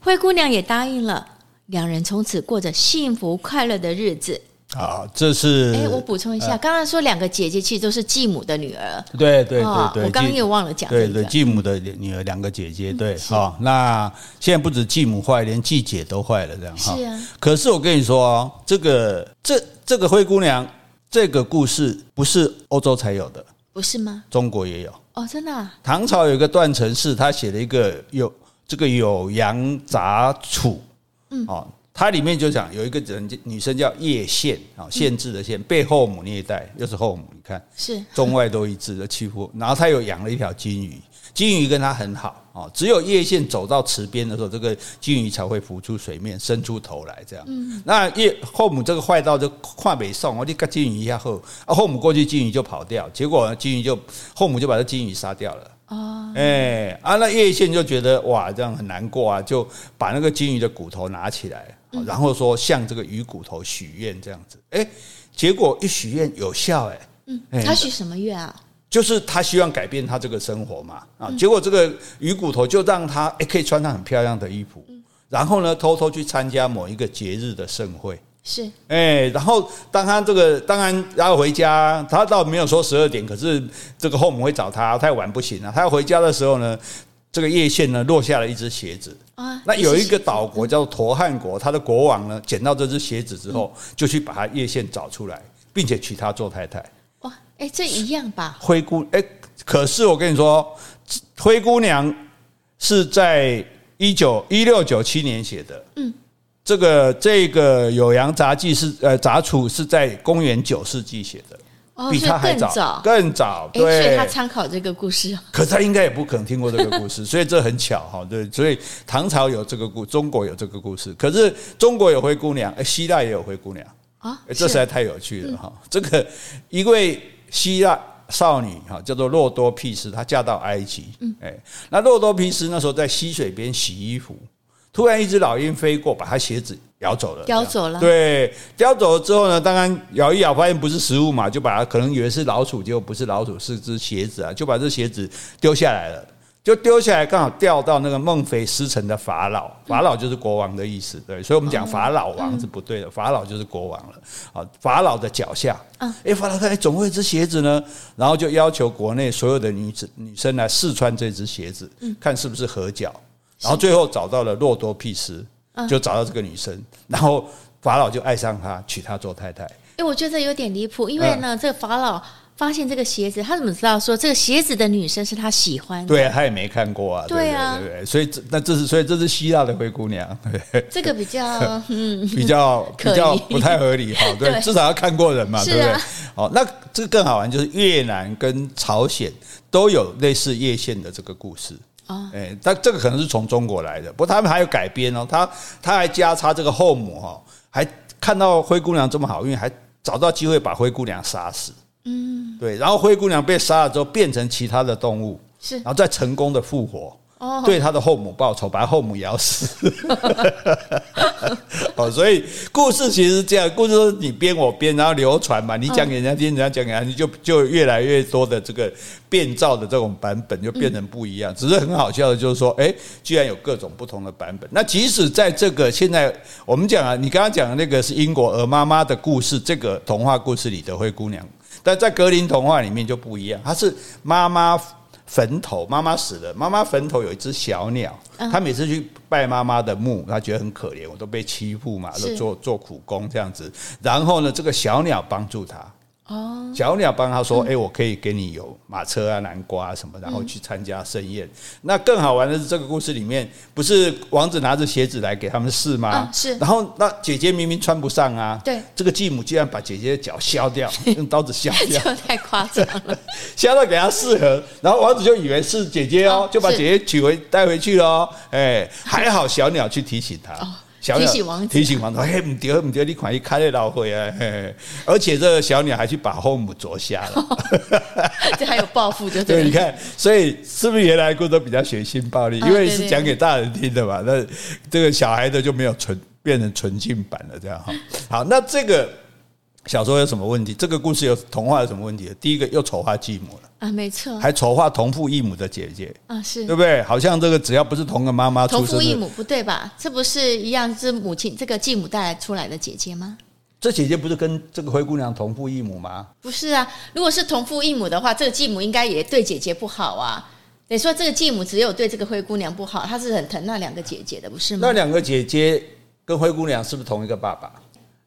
灰姑娘也答应了，两人从此过着幸福快乐的日子。好，这是哎，我补充一下，刚刚说两个姐姐其实都是继母的女儿。对对对对，我刚刚又忘了讲。对对，继母的女儿两个姐姐，对，好，那现在不止继母坏，连继姐都坏了，这样哈。是啊。可是我跟你说哦，这个这这个灰姑娘这个故事不是欧洲才有的，不是吗？中国也有哦，真的。唐朝有一个段成式，他写了一个有。这个《酉阳杂处》，嗯，哦，它里面就讲有一个人，女生叫叶县，啊，县治的县，被后母虐待，又是后母，你看，是中外都一致的欺负。然后他又养了一条金鱼，金鱼跟他很好，哦，只有叶县走到池边的时候，这个金鱼才会浮出水面，伸出头来，这样。嗯，那叶后母这个坏到就快没送，我就跟金鱼一下后，啊，后母过去，金鱼就跑掉，结果金鱼就后母就把这金鱼杀掉了。哦，哎，啊，那叶县就觉得哇，这样很难过啊，就把那个金鱼的骨头拿起来，然后说向这个鱼骨头许愿这样子，哎，结果一许愿有效，哎，嗯，他许什么愿啊？就是他希望改变他这个生活嘛，啊，结果这个鱼骨头就让他哎可以穿上很漂亮的衣服，然后呢，偷偷去参加某一个节日的盛会。是，哎，然后当他这个当然要回家，他倒没有说十二点，可是这个后母会找他，太晚不行了。他要回家的时候呢，这个叶线呢落下了一只鞋子啊。那有一个岛国叫做陀汉国，他的国王呢捡到这只鞋子之后，就去把他叶线找出来，并且娶她做太太。哇，哎，这一样吧？灰姑哎，可是我跟你说，灰姑娘是在一九一六九七年写的。嗯，这个这个《酉阳杂记》是呃杂处是在公元九世纪写的。比他还早，更早，对，所以他参考这个故事。可是他应该也不可能听过这个故事，所以这很巧哈，对，所以唐朝有这个故，中国有这个故事，可是中国有灰姑娘，希腊也有灰姑娘啊，这实在太有趣了哈。这个一位希腊少女哈，叫做洛多庇斯，她嫁到埃及，哎，那洛多庇斯那时候在溪水边洗衣服，突然一只老鹰飞过，把他鞋子。咬走了，叼走了。对，叼走了之后呢，当然咬一咬，发现不是食物嘛，就把它可能以为是老鼠，结果不是老鼠，是只鞋子啊，就把这鞋子丢下来了，就丢下来，刚好掉到那个孟菲斯城的法老，法老就是国王的意思，对，所以我们讲法老王是不对的，法老就是国王了。啊，法老的脚下，啊，哎，法老看，哎，总会一只鞋子呢，然后就要求国内所有的女子女生来试穿这只鞋子，看是不是合脚，然后最后找到了洛多庇斯。就找到这个女生，然后法老就爱上她，娶她做太太。哎，我觉得有点离谱，因为呢，这个法老发现这个鞋子，他怎么知道说这个鞋子的女生是他喜欢的？对啊，他也没看过啊。对啊，对对，所以这那这是所以这是希腊的灰姑娘。对，这个比较 嗯，比较 比较不太合理哈。对，至少要看过人嘛，对不对？好，那这个更好玩，就是越南跟朝鲜都有类似叶县的这个故事。啊，哎，但这个可能是从中国来的，不过他们还有改编哦，他他还加插这个后母哈，还看到灰姑娘这么好运，还找到机会把灰姑娘杀死。嗯，对，然后灰姑娘被杀了之后，变成其他的动物，是，然后再成功的复活。对他的后母报仇，把后母咬死。哦，所以故事其实是这样，故事你编我编，然后流传嘛，你讲给人家听，人家讲给人家，你就就越来越多的这个变造的这种版本，就变成不一样。只是很好笑的，就是说，哎，居然有各种不同的版本。那即使在这个现在我们讲啊，你刚刚讲的那个是英国鹅妈妈的故事，这个童话故事里的灰姑娘，但在格林童话里面就不一样，她是妈妈。坟头，妈妈死了。妈妈坟头有一只小鸟，他每次去拜妈妈的墓，他觉得很可怜，我都被欺负嘛，都做做苦工这样子。然后呢，这个小鸟帮助他。哦，小鸟帮他说：“哎，我可以给你有马车啊、南瓜啊什么，然后去参加盛宴。”那更好玩的是，这个故事里面不是王子拿着鞋子来给他们试吗？是。然后那姐姐明明穿不上啊，对，这个继母竟然把姐姐的脚削掉，用刀子削掉，太夸张了，削到给他适合。然后王子就以为是姐姐哦，就把姐姐娶回带回去了。哎，还好小鸟去提醒他。小提醒王子，提醒王子，嘿，唔对，唔对，你快去开那老会啊！而且这个小鸟还去把后母啄瞎了，这还有报复，就对。你看，所以是不是原来故事都比较血腥暴力？因为是讲给大人听的嘛。那这个小孩的就没有纯变成纯净版了，这样哈。好，那这个。小说有什么问题？这个故事有童话有什么问题？第一个又丑化继母了啊，没错，还丑化同父异母的姐姐啊，是对不对？好像这个只要不是同个妈妈出生，同父异母不对吧？这不是一样是母亲这个继母带来出来的姐姐吗？这姐姐不是跟这个灰姑娘同父异母吗？不是啊，如果是同父异母的话，这个继母应该也对姐姐不好啊。你说这个继母只有对这个灰姑娘不好，她是很疼那两个姐姐的，不是吗？那两个姐姐跟灰姑娘是不是同一个爸爸？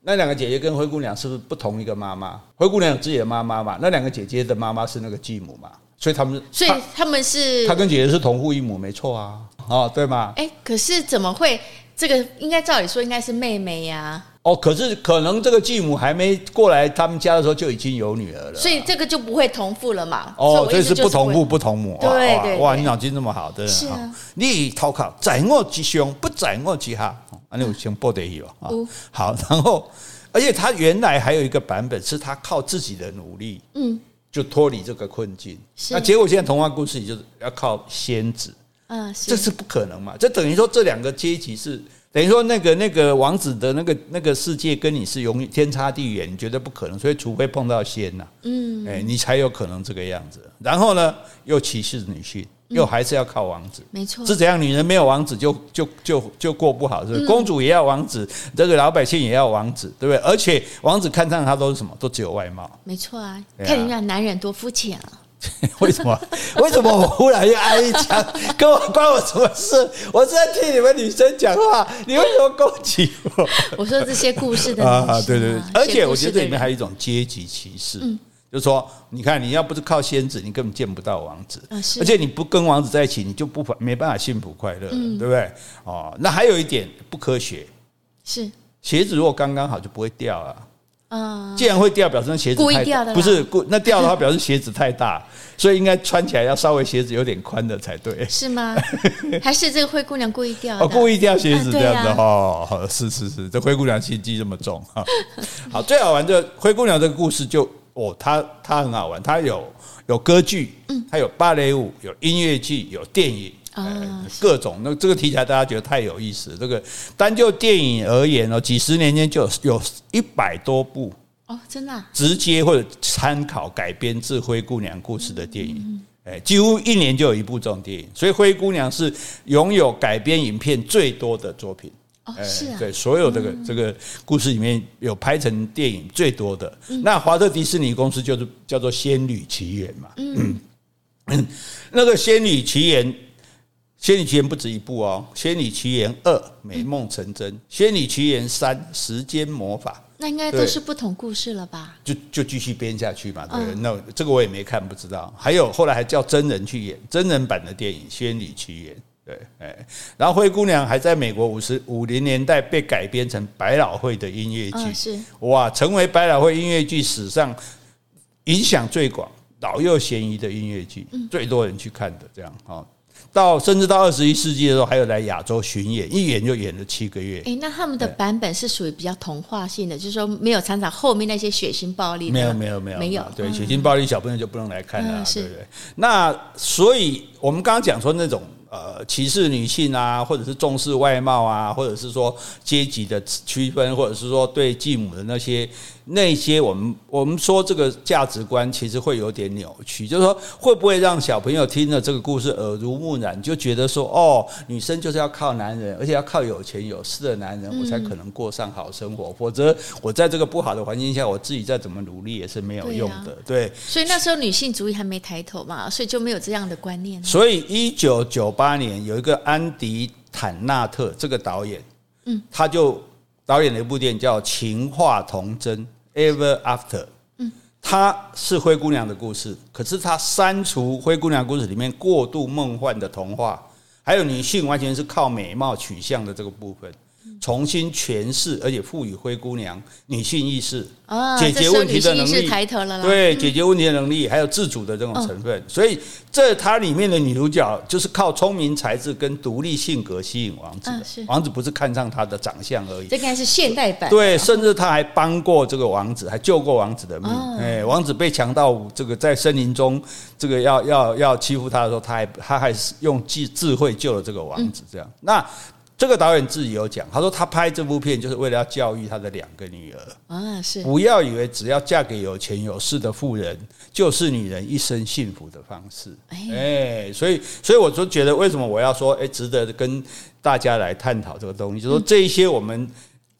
那两个姐姐跟灰姑娘是不是不同一个妈妈？灰姑娘有自己的妈妈嘛？那两个姐姐的妈妈是那个继母嘛？所以他们，所以他们是，他跟姐姐是同父异母，没错啊，哦，对吗？哎，可是怎么会？这个应该照理说应该是妹妹呀。哦，可是可能这个继母还没过来他们家的时候就已经有女儿了，所以这个就不会同父了嘛。哦，所以是不同父不同母。对对，哇，你脑筋这么好，对。是啊。你投靠在我之上，不在我之下，啊，你有先报得起吧？啊，好，然后。而且他原来还有一个版本，是他靠自己的努力，嗯，就脱离这个困境。那结果现在童话故事里就是要靠仙子，啊，这是不可能嘛？这等于说这两个阶级是等于说那个那个王子的那个那个世界跟你是永远天差地远，你觉得不可能，所以除非碰到仙呐，嗯，哎，你才有可能这个样子。然后呢，又歧视女性。又还是要靠王子，没错，是怎样？女人没有王子就就就就过不好，是不是？公主也要王子，这个老百姓也要王子，对不对？而且王子看上她都是什么？都只有外貌，没错啊。看人家男人多肤浅啊！为什么？为什么我忽然又挨一枪？跟我关我什么事？我是在替你们女生讲话，你为什么攻击我？我说这些故事的啊，对对对，而且我觉得这里面还有一种阶级歧视，嗯、就是说，你看，你要不是靠仙子，你根本见不到王子，啊、而且你不跟王子在一起，你就不没办法幸福快乐，嗯、对不对？哦，那还有一点不科学，是鞋子如果刚刚好就不会掉啊。啊，既然会掉，表示那鞋子太大，不是故那掉的话，表示鞋子太大，所以应该穿起来要稍微鞋子有点宽的才对，是吗？还是这个灰姑娘故意掉的？哦，故意掉鞋子这样子哦，好，是是是，这灰姑娘心机这么重哈。好，最好玩的灰姑娘这个故事就哦，它它很好玩，它有有歌剧，嗯，它有芭蕾舞，有音乐剧，有电影。啊，各种那这个题材大家觉得太有意思。这个单就电影而言哦，几十年间就有一百多部哦，真的直接或者参考改编自《灰姑娘》故事的电影，哎，几乎一年就有一部这种电影。所以《灰姑娘》是拥有改编影片最多的作品哦，是啊，对，所有这个这个故事里面有拍成电影最多的。那华特迪士尼公司就是叫做《仙女奇缘》嘛，嗯嗯，那个《仙女奇缘》。《仙女奇缘》不止一部哦，《仙女奇缘二》美梦成真，《仙女奇缘三》时间魔法，那应该都是不同故事了吧？就就继续编下去嘛。对，那这个我也没看，不知道。还有后来还叫真人去演真人版的电影《仙女奇缘》。对，哎，然后灰姑娘还在美国五十五零年代被改编成百老汇的音乐剧，是哇，成为百老汇音乐剧史上影响最广、老幼咸宜的音乐剧，最多人去看的这样啊。到甚至到二十一世纪的时候，还有来亚洲巡演，一演就演了七个月。哎，那他们的版本是属于比较童话性的，就是说没有参杂后面那些血腥暴力。没有，没有，没有，没有。对，血腥暴力小朋友就不能来看了，对不对？那所以我们刚刚讲说那种。呃，歧视女性啊，或者是重视外貌啊，或者是说阶级的区分，或者是说对继母的那些那些，我们我们说这个价值观其实会有点扭曲，就是说会不会让小朋友听了这个故事耳濡目染，就觉得说哦，女生就是要靠男人，而且要靠有钱有势的男人，我才可能过上好生活，否则我在这个不好的环境下，我自己再怎么努力也是没有用的。对，所以那时候女性主义还没抬头嘛，所以就没有这样的观念。所以一九九八年有一个安迪坦纳特这个导演，嗯，他就导演了一部电影叫《情话童真》（Ever After）。嗯，它是灰姑娘的故事，可是它删除灰姑娘故事里面过度梦幻的童话，还有女性完全是靠美貌取向的这个部分。重新诠释，而且赋予灰姑娘女性意识，解决问题的能力，对，解决问题的能力，还有自主的这种成分。所以，这它里面的女主角就是靠聪明才智跟独立性格吸引王子的。王子不是看上她的长相而已。这应该是现代版。对，甚至他还帮过这个王子，还救过王子的命。哎，王子被强盗这个在森林中这个要要要欺负他的时候，他还他还是用智智慧救了这个王子。这样，那。这个导演自己有讲，他说他拍这部片就是为了要教育他的两个女儿啊，是不要以为只要嫁给有钱有势的富人就是女人一生幸福的方式。哎，所以所以我就觉得为什么我要说哎，值得跟大家来探讨这个东西，就是说这一些我们。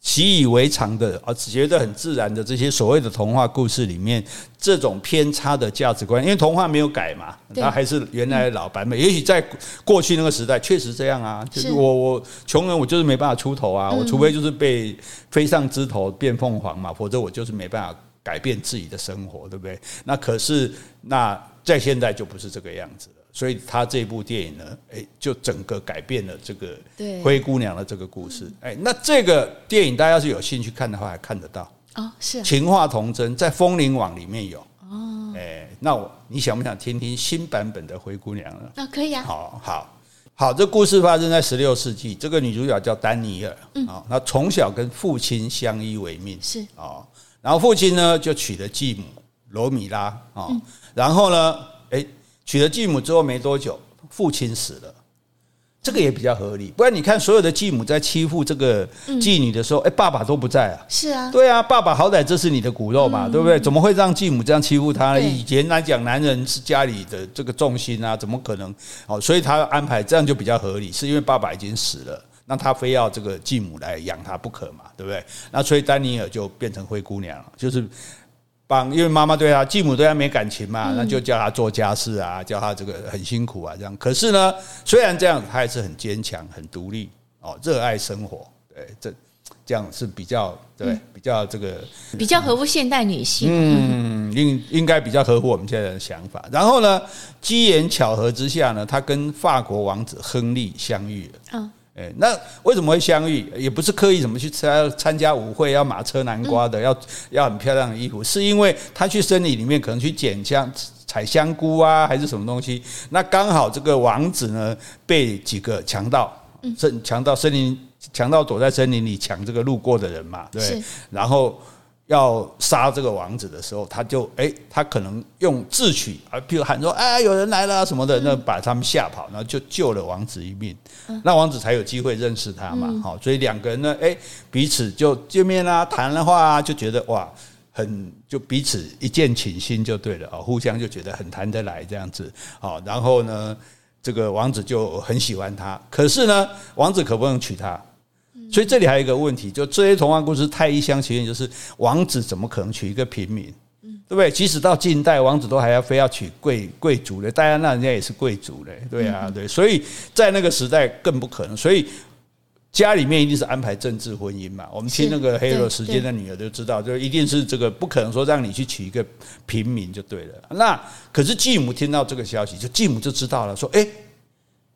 习以为常的啊，只觉得很自然的这些所谓的童话故事里面，这种偏差的价值观，因为童话没有改嘛，它还是原来的老版本。也许在过去那个时代确实这样啊，就是我我穷人我就是没办法出头啊，我除非就是被飞上枝头变凤凰嘛，否则我就是没办法改变自己的生活，对不对？那可是那在现在就不是这个样子。所以他这部电影呢，哎，就整个改变了这个灰姑娘的这个故事。哎，那这个电影大家要是有兴趣看的话，还看得到哦。是情话童真，在风铃网里面有哦。哎，那我你想不想听听新版本的灰姑娘呢？那可以啊。好好好，这故事发生在十六世纪。这个女主角叫丹尼尔，嗯，啊，她从小跟父亲相依为命，是啊。然后父亲呢就娶了继母罗米拉啊，然后呢，哎。娶了继母之后没多久，父亲死了，这个也比较合理。不然你看，所有的继母在欺负这个继女的时候，哎，爸爸都不在啊。是啊，对啊，爸爸好歹这是你的骨肉嘛，对不对？怎么会让继母这样欺负他？以前来讲，男人是家里的这个重心啊，怎么可能？哦，所以他安排这样就比较合理，是因为爸爸已经死了，那他非要这个继母来养他不可嘛，对不对？那所以丹尼尔就变成灰姑娘了，就是。帮，因为妈妈对他继母对他没感情嘛，那就叫他做家事啊，叫他这个很辛苦啊，这样。可是呢，虽然这样，他还是很坚强、很独立哦，热爱生活。对，这这样是比较对，比较这个比较合乎现代女性。嗯，应应该比较合乎我们现在的想法。然后呢，机缘巧合之下呢，他跟法国王子亨利相遇了。啊。哎，那为什么会相遇？也不是刻意怎么去参参加舞会，要马车南瓜的，要要很漂亮的衣服，是因为他去森林里面可能去捡香、采香菇啊，还是什么东西？那刚好这个王子呢，被几个强盗，嗯强盗森林强盗躲在森林里抢这个路过的人嘛，对，然后。要杀这个王子的时候，他就哎、欸，他可能用智取啊，譬如喊说哎，有人来了什么的，那把他们吓跑，然后就救了王子一命，那王子才有机会认识他嘛。好，所以两个人呢，哎，彼此就见面啦，谈了话，就觉得哇，很就彼此一见倾心就对了啊，互相就觉得很谈得来这样子。好，然后呢，这个王子就很喜欢他，可是呢，王子可不能娶她。所以这里还有一个问题，就这些童话故事太一厢情愿，就是王子怎么可能娶一个平民，对不对？即使到近代，王子都还要非要娶贵贵族的，戴安娜人家也是贵族的，对啊，对。所以在那个时代更不可能，所以家里面一定是安排政治婚姻嘛。我们听那个黑罗时间的女儿就知道，就一定是这个不可能说让你去娶一个平民就对了。那可是继母听到这个消息，就继母就知道了，说，哎。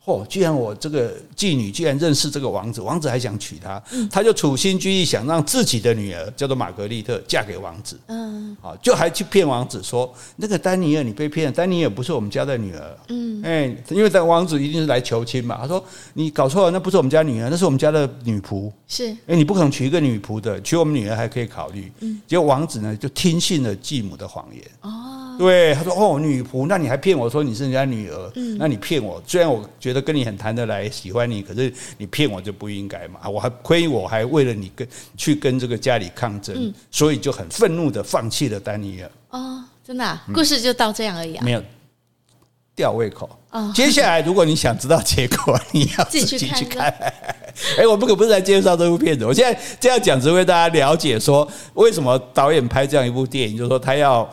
嚯！居然我这个妓女居然认识这个王子，王子还想娶她，他就处心积虑想让自己的女儿叫做玛格丽特嫁给王子。嗯，好，就还去骗王子说那个丹尼尔你被骗了，丹尼尔不是我们家的女儿。嗯，哎，因为这王子一定是来求亲嘛。他说你搞错了，那不是我们家女儿，那是我们家的女仆。是，哎，你不可能娶一个女仆的，娶我们女儿还可以考虑。嗯，结果王子呢就听信了继母的谎言。哦。对，他说：“哦，女仆，那你还骗我说你是人家女儿？嗯，那你骗我。虽然我觉得跟你很谈得来，喜欢你，可是你骗我就不应该嘛。我还亏我还为了你跟去跟这个家里抗争，嗯，所以就很愤怒的放弃了丹尼尔。哦，真的，啊，故事就到这样而已啊？嗯，没有吊胃口。哦，接下来如果你想知道结果，你要自己去看。哎，我们可不是来介绍这部片子，我现在这样讲，只为大家了解说为什么导演拍这样一部电影，就是说他要。”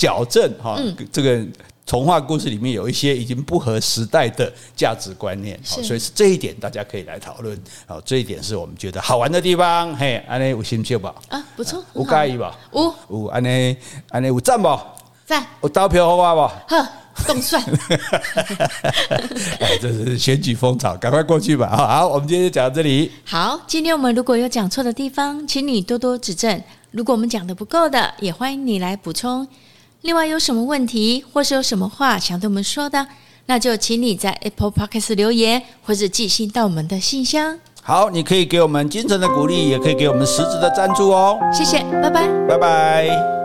矫正哈，这个童话故事里面有一些已经不合时代的价值观念，好，所以是这一点大家可以来讨论。好，这一点是我们觉得好玩的地方。嘿，安内有兴趣吧？啊，不错，有介意吧？有有，安内安内有赞不？赞。有投票好哇不？呵，动算。哎，这是选举风潮，赶快过去吧。好，好，我们今天就讲到这里。好，今天我们如果有讲错的地方，请你多多指正。如果我们讲的不够的，也欢迎你来补充。另外有什么问题，或是有什么话想对我们说的，那就请你在 Apple Podcast 留言，或者寄信到我们的信箱。好，你可以给我们精神的鼓励，也可以给我们实质的赞助哦。谢谢，拜拜，拜拜。